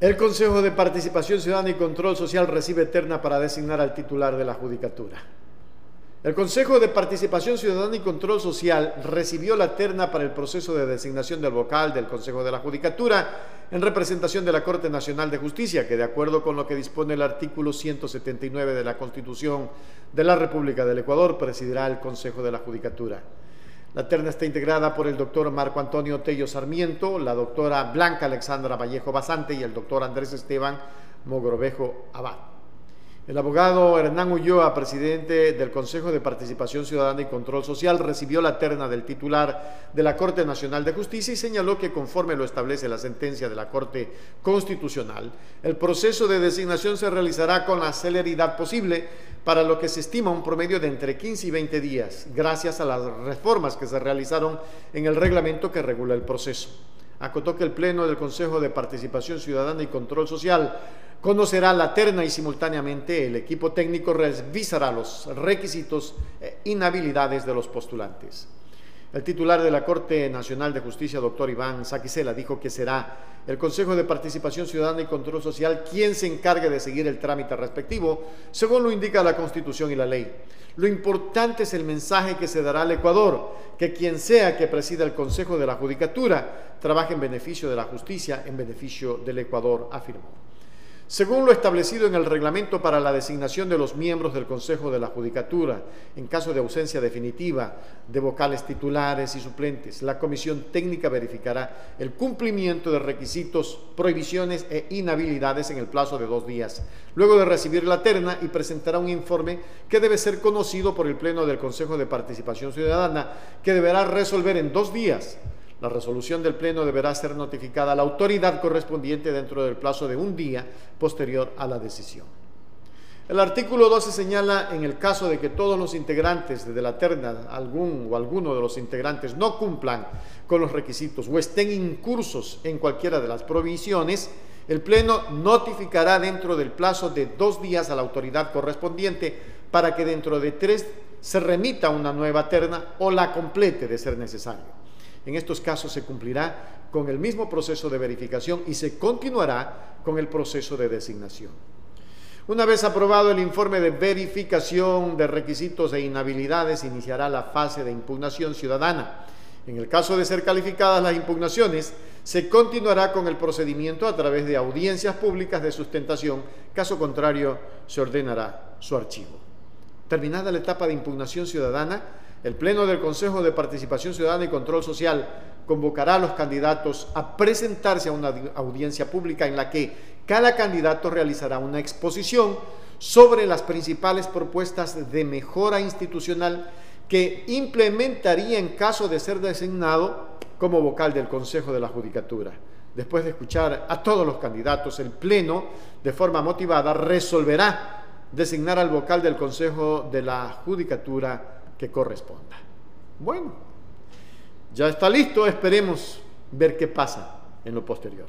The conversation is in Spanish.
El Consejo de Participación Ciudadana y Control Social recibe terna para designar al titular de la Judicatura. El Consejo de Participación Ciudadana y Control Social recibió la terna para el proceso de designación del vocal del Consejo de la Judicatura en representación de la Corte Nacional de Justicia, que de acuerdo con lo que dispone el artículo 179 de la Constitución de la República del Ecuador, presidirá el Consejo de la Judicatura. La terna está integrada por el doctor Marco Antonio Tello Sarmiento, la doctora Blanca Alexandra Vallejo Basante y el doctor Andrés Esteban Mogrovejo Abad. El abogado Hernán Ulloa, presidente del Consejo de Participación Ciudadana y Control Social, recibió la terna del titular de la Corte Nacional de Justicia y señaló que conforme lo establece la sentencia de la Corte Constitucional, el proceso de designación se realizará con la celeridad posible, para lo que se estima un promedio de entre 15 y 20 días, gracias a las reformas que se realizaron en el reglamento que regula el proceso. Acotó que el Pleno del Consejo de Participación Ciudadana y Control Social conocerá la terna y simultáneamente el equipo técnico revisará los requisitos e inhabilidades de los postulantes. El titular de la Corte Nacional de Justicia, doctor Iván Saquicela, dijo que será el Consejo de Participación Ciudadana y Control Social quien se encargue de seguir el trámite respectivo, según lo indica la Constitución y la ley. Lo importante es el mensaje que se dará al Ecuador, que quien sea que presida el Consejo de la Judicatura trabaje en beneficio de la justicia, en beneficio del Ecuador, afirmó. Según lo establecido en el reglamento para la designación de los miembros del Consejo de la Judicatura, en caso de ausencia definitiva de vocales titulares y suplentes, la Comisión Técnica verificará el cumplimiento de requisitos, prohibiciones e inhabilidades en el plazo de dos días, luego de recibir la terna y presentará un informe que debe ser conocido por el Pleno del Consejo de Participación Ciudadana, que deberá resolver en dos días la resolución del Pleno deberá ser notificada a la autoridad correspondiente dentro del plazo de un día posterior a la decisión. El artículo 12 señala en el caso de que todos los integrantes de la terna, algún o alguno de los integrantes, no cumplan con los requisitos o estén incursos en cualquiera de las provisiones, el Pleno notificará dentro del plazo de dos días a la autoridad correspondiente para que dentro de tres se remita una nueva terna o la complete de ser necesario. En estos casos se cumplirá con el mismo proceso de verificación y se continuará con el proceso de designación. Una vez aprobado el informe de verificación de requisitos e inhabilidades, iniciará la fase de impugnación ciudadana. En el caso de ser calificadas las impugnaciones, se continuará con el procedimiento a través de audiencias públicas de sustentación, caso contrario se ordenará su archivo. Terminada la etapa de impugnación ciudadana, el Pleno del Consejo de Participación Ciudadana y Control Social convocará a los candidatos a presentarse a una audiencia pública en la que cada candidato realizará una exposición sobre las principales propuestas de mejora institucional que implementaría en caso de ser designado como vocal del Consejo de la Judicatura. Después de escuchar a todos los candidatos, el Pleno, de forma motivada, resolverá designar al vocal del Consejo de la Judicatura que corresponda. Bueno, ya está listo, esperemos ver qué pasa en lo posterior.